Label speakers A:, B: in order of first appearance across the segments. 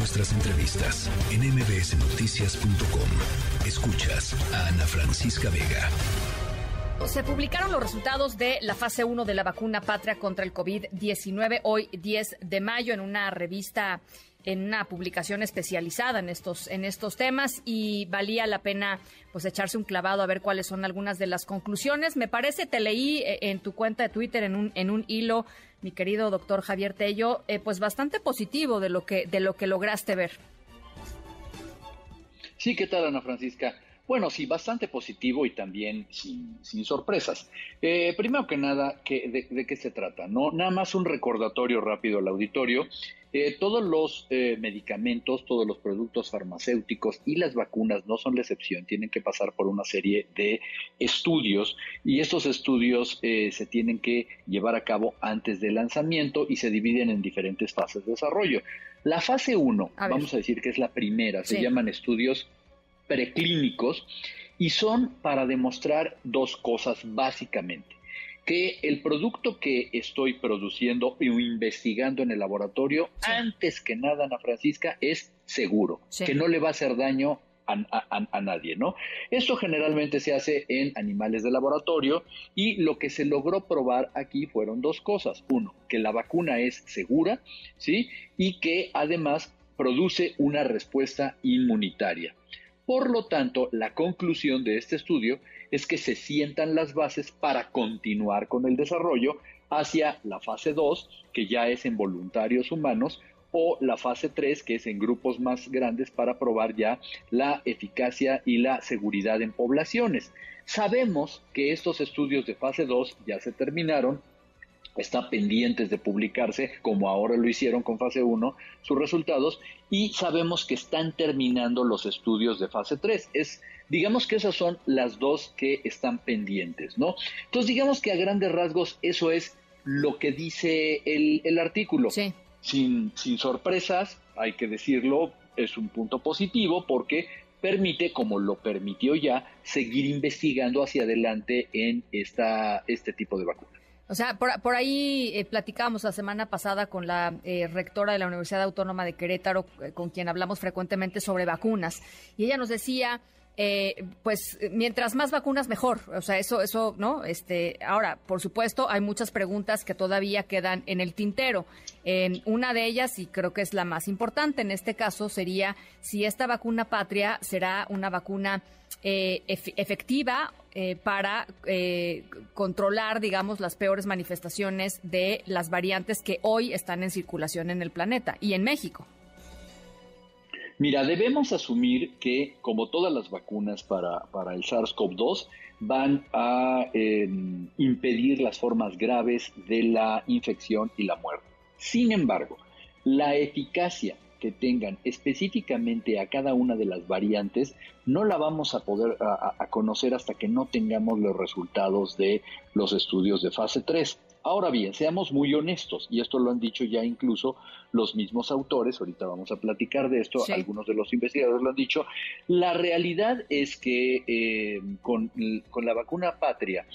A: nuestras entrevistas en mbsnoticias.com. Escuchas a Ana Francisca Vega.
B: Se publicaron los resultados de la fase 1 de la vacuna Patria contra el COVID-19 hoy 10 de mayo en una revista en una publicación especializada en estos en estos temas y valía la pena pues echarse un clavado a ver cuáles son algunas de las conclusiones. Me parece te leí eh, en tu cuenta de Twitter en un en un hilo, mi querido doctor Javier Tello, eh, pues bastante positivo de lo que de lo que lograste ver.
C: Sí, ¿qué tal Ana Francisca? Bueno, sí, bastante positivo y también sin, sorpresas. Eh, primero que nada, de, qué se trata? No, nada más un recordatorio rápido al auditorio. Eh, todos los eh, medicamentos, todos los productos farmacéuticos y las vacunas no son la excepción, tienen que pasar por una serie de estudios y estos estudios se tienen que llevar a cabo antes del lanzamiento y se dividen en diferentes fases de desarrollo. La fase 1, vamos a decir que es la primera, se llaman estudios preclínicos y son para demostrar dos cosas básicamente. Que el producto que estoy produciendo o investigando en el laboratorio, antes que nada, Ana Francisca, es seguro, que no le va a hacer daño a, nadie, ¿no? Esto generalmente se hace en animales de laboratorio y lo que se logró probar aquí fueron dos cosas. Uno, que la vacuna es segura, ¿sí? Y que además produce una respuesta inmunitaria. Por lo tanto, la conclusión de este estudio es que se sientan las bases para continuar con el desarrollo hacia la fase 2, que ya es en voluntarios humanos, o la fase 3, que es en grupos más grandes para probar ya la eficacia y la seguridad en poblaciones. Sabemos que estos estudios de fase 2 ya se terminaron está pendientes de publicarse, como ahora lo hicieron con fase 1, sus resultados, y sabemos que están terminando los estudios de fase 3. Es, digamos que esas son las dos que están pendientes, ¿no? Entonces, digamos que a grandes rasgos eso es lo que dice el, el artículo.
B: Sí.
C: Sin, sin sorpresas, hay que decirlo, es un punto positivo porque permite, como lo permitió ya, seguir investigando hacia adelante en esta, este tipo de vacunas.
B: O sea, por, ahí eh, la semana pasada con la eh, rectora de la Universidad Autónoma de Querétaro, eh, con quien hablamos frecuentemente sobre vacunas, y ella nos decía, pues mientras más vacunas mejor, o sea, eso, eso, ¿no? Este, ahora, por supuesto, hay muchas preguntas que todavía quedan en el tintero. una de ellas, y creo que es la más importante en este caso, sería si esta vacuna patria será una vacuna efectiva eh, para eh, controlar, digamos, las peores manifestaciones de las variantes que hoy están en circulación en el planeta y en México.
C: Mira, debemos asumir que, como todas las vacunas para, para el SARS-CoV-2, van a em, impedir las formas graves de la infección y la muerte. Sin embargo, la eficacia que tengan específicamente a cada una de las variantes, no la vamos a poder a, conocer hasta que no tengamos los resultados de los estudios de fase 3. Ahora bien, seamos muy honestos, y esto lo han dicho ya incluso los mismos autores, ahorita vamos a platicar de esto, algunos de los investigadores lo han dicho, la realidad es que eh, con, con la vacuna patria,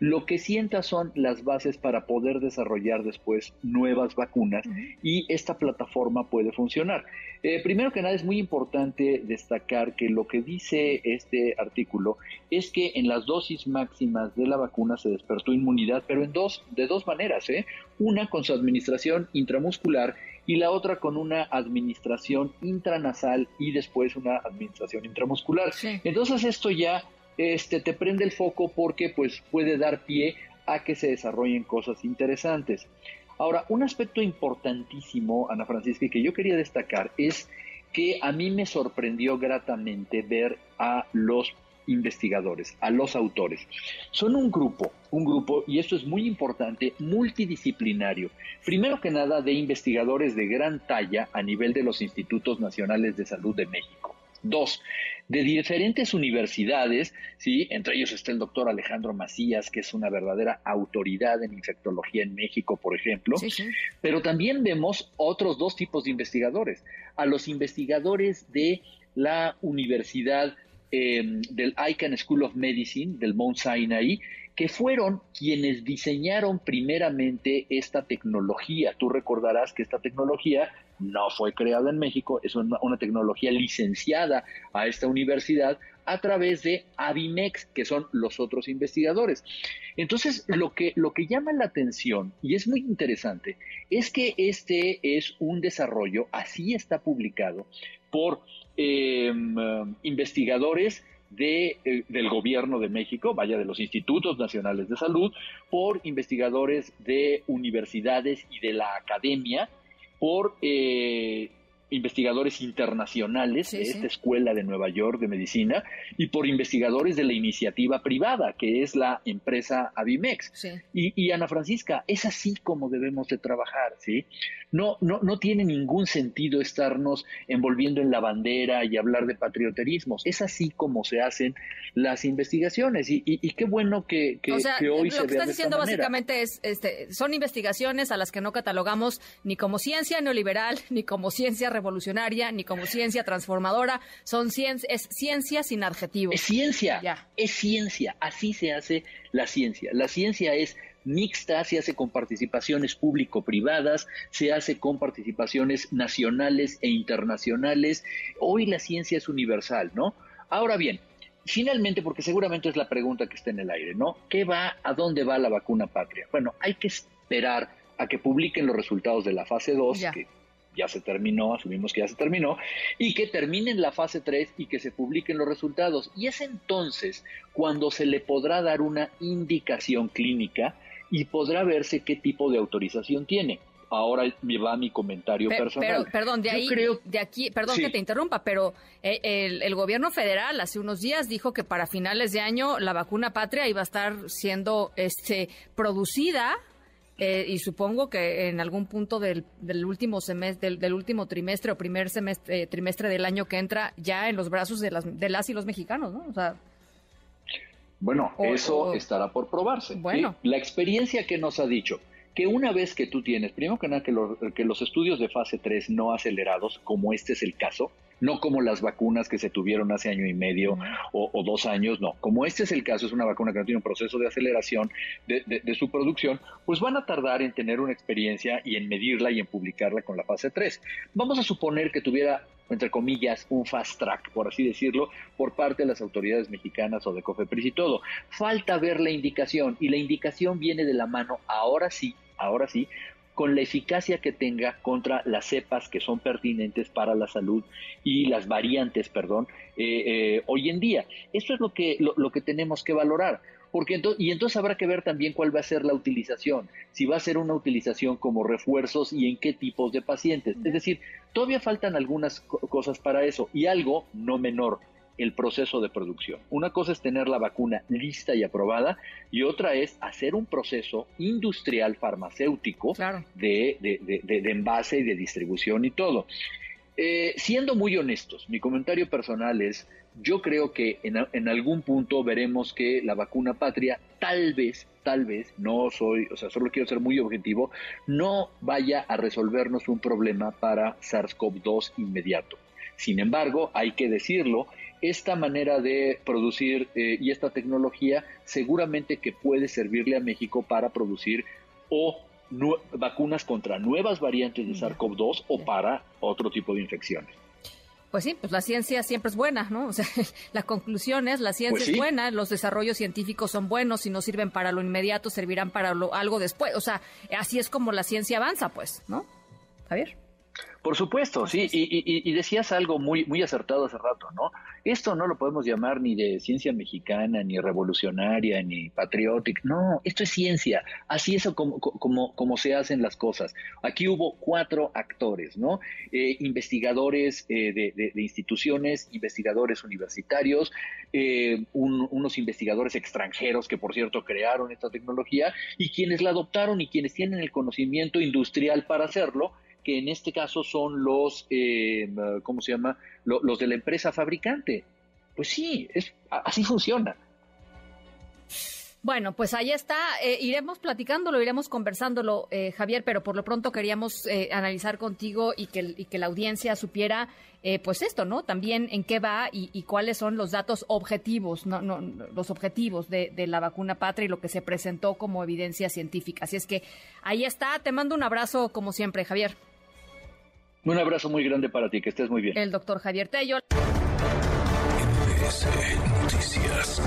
C: lo que sienta son las bases para poder desarrollar después nuevas vacunas y esta plataforma puede funcionar. Eh, primero que nada es muy importante destacar que lo que dice este artículo es que en las dosis máximas de la vacuna se despertó inmunidad, pero en dos, de dos maneras, ¿eh? una con su administración intramuscular y la otra con una administración intranasal y después una administración intramuscular. Entonces esto ya este, te prende el foco porque pues puede dar pie a que se desarrollen cosas interesantes. Ahora, un aspecto importantísimo, Ana Francisca, y que yo quería destacar es que a mí me sorprendió gratamente ver a los investigadores, a los autores. Son un grupo, un grupo, y esto es muy importante, multidisciplinario. Primero que nada, de investigadores de gran talla a nivel de los Institutos Nacionales de Salud de México. Dos, de diferentes universidades, ¿sí? entre ellos está el doctor Alejandro Macías, que es una verdadera autoridad en infectología en México, por ejemplo, pero también vemos otros dos tipos de investigadores, a los investigadores de la Universidad em, del Icahn School of Medicine, del Mount Sinai, que fueron quienes diseñaron primeramente esta tecnología. Tú recordarás que esta tecnología no fue creada en México, es una, tecnología licenciada a esta universidad a través de Avimex, que son los otros investigadores. Entonces, lo que, lo que llama la atención, y es muy interesante, es que este es un desarrollo, así está publicado, por em, investigadores de, eh, del gobierno de México, vaya de los institutos nacionales de salud, por investigadores de universidades y de la academia, por eh, investigadores internacionales de esta escuela de Nueva York de medicina y por investigadores de la iniciativa privada, que es la empresa Avimex. Y, Ana Francisca, es así como debemos de trabajar, ¿sí? No, no, no tiene ningún sentido estarnos envolviendo en la bandera y hablar de patrioterismos. Es así como se hacen las investigaciones y, y, qué bueno que, que,
B: o sea,
C: hoy
B: lo que estás diciendo básicamente es, este, son investigaciones a las que no catalogamos ni como ciencia neoliberal, ni como ciencia revolucionaria, ni como ciencia transformadora. Son ciencia, es ciencia sin adjetivos.
C: Es ciencia, es ciencia. Así se hace la ciencia. La ciencia es mixta, se hace con participaciones público-privadas, se hace con participaciones nacionales e internacionales. Hoy la ciencia es universal, ¿no? Ahora bien, finalmente, porque seguramente es la pregunta que está en el aire, ¿no? ¿Qué va, a dónde va la vacuna patria? Bueno, hay que esperar a que publiquen los resultados de la fase 2, que ya se terminó, asumimos que ya se terminó, y que terminen la fase 3 y que se publiquen los resultados. Y es entonces cuando se le podrá dar una indicación clínica y podrá verse qué tipo de autorización tiene. Ahora me va mi comentario personal.
B: perdón, de ahí, de aquí, perdón que te interrumpa, pero eh, el, gobierno federal hace unos días dijo que para finales de año la vacuna patria iba a estar siendo este producida eh, y supongo que en algún punto del, último semestre, del, último trimestre o primer semestre, eh, trimestre del año que entra, ya en los brazos de las, de las y los mexicanos, ¿no? O sea,
C: bueno, eso estará por probarse. Bueno. La experiencia que nos ha dicho que una vez que tú tienes, primero que nada, que, que los estudios de fase 3 no acelerados, como este es el caso, no como las vacunas que se tuvieron hace año y medio o, dos años, no. Como este es el caso, es una vacuna que no tiene un proceso de aceleración de, de, su producción, pues van a tardar en tener una experiencia y en medirla y en publicarla con la fase 3. Vamos a suponer que tuviera entre comillas, un fast track, por así decirlo, por parte de las autoridades mexicanas o de COFEPRIS y todo. Falta ver la indicación y la indicación viene de la mano, ahora sí, ahora sí, con la eficacia que tenga contra las cepas que son pertinentes para la salud y las variantes, perdón, eh, eh, hoy en día. Eso es lo que, lo que tenemos que valorar. Porque y entonces habrá que ver también cuál va a ser la utilización, si va a ser una utilización como refuerzos y en qué tipos de pacientes. Es decir, todavía faltan algunas cosas para eso y algo no menor, el proceso de producción. Una cosa es tener la vacuna lista y aprobada y otra es hacer un proceso industrial farmacéutico de, de, envase y de distribución y todo. Eh, siendo muy honestos, mi comentario personal es, yo creo que en, algún punto veremos que la vacuna patria tal vez, tal vez, no soy, o sea, solo quiero ser muy objetivo, no vaya a resolvernos un problema para SARS-CoV-2 inmediato. Sin embargo, hay que decirlo, esta manera de producir eh, y esta tecnología seguramente que puede servirle a México para producir o vacunas contra nuevas variantes de SARS-CoV-2 o para otro tipo de infecciones.
B: Pues sí, pues la ciencia siempre es buena, ¿no? O sea, la conclusión es, la ciencia pues es buena, los desarrollos científicos son buenos, si no sirven para lo inmediato, servirán para lo, algo después. O sea, así es como la ciencia avanza, pues, ¿no? Javier.
C: Por supuesto, sí, y, decías algo muy, muy acertado hace rato, ¿no? Esto no lo podemos llamar ni de ciencia mexicana, ni revolucionaria, ni patriótica, no, esto es ciencia, así es como, como, como se hacen las cosas. Aquí hubo cuatro actores, ¿no? Eh, investigadores eh, de, instituciones, investigadores universitarios, eh, unos investigadores extranjeros que, por cierto, crearon esta tecnología, y quienes la adoptaron y quienes tienen el conocimiento industrial para hacerlo, que en este caso son los, eh, ¿cómo se llama? Los, de la empresa fabricante. Pues sí, es, así funciona.
B: Bueno, pues ahí está. Eh, iremos platicándolo, iremos conversándolo, eh, Javier, pero por lo pronto queríamos eh, analizar contigo y que, y que, la audiencia supiera, pues esto, ¿no? También en qué va y, cuáles son los datos objetivos, no, no, los objetivos de, de, la vacuna patria y lo que se presentó como evidencia científica. Así es que ahí está. Te mando un abrazo como siempre, Javier.
C: Un abrazo muy grande para ti, que estés muy bien.
B: El doctor Javier Tello.
A: Noticias.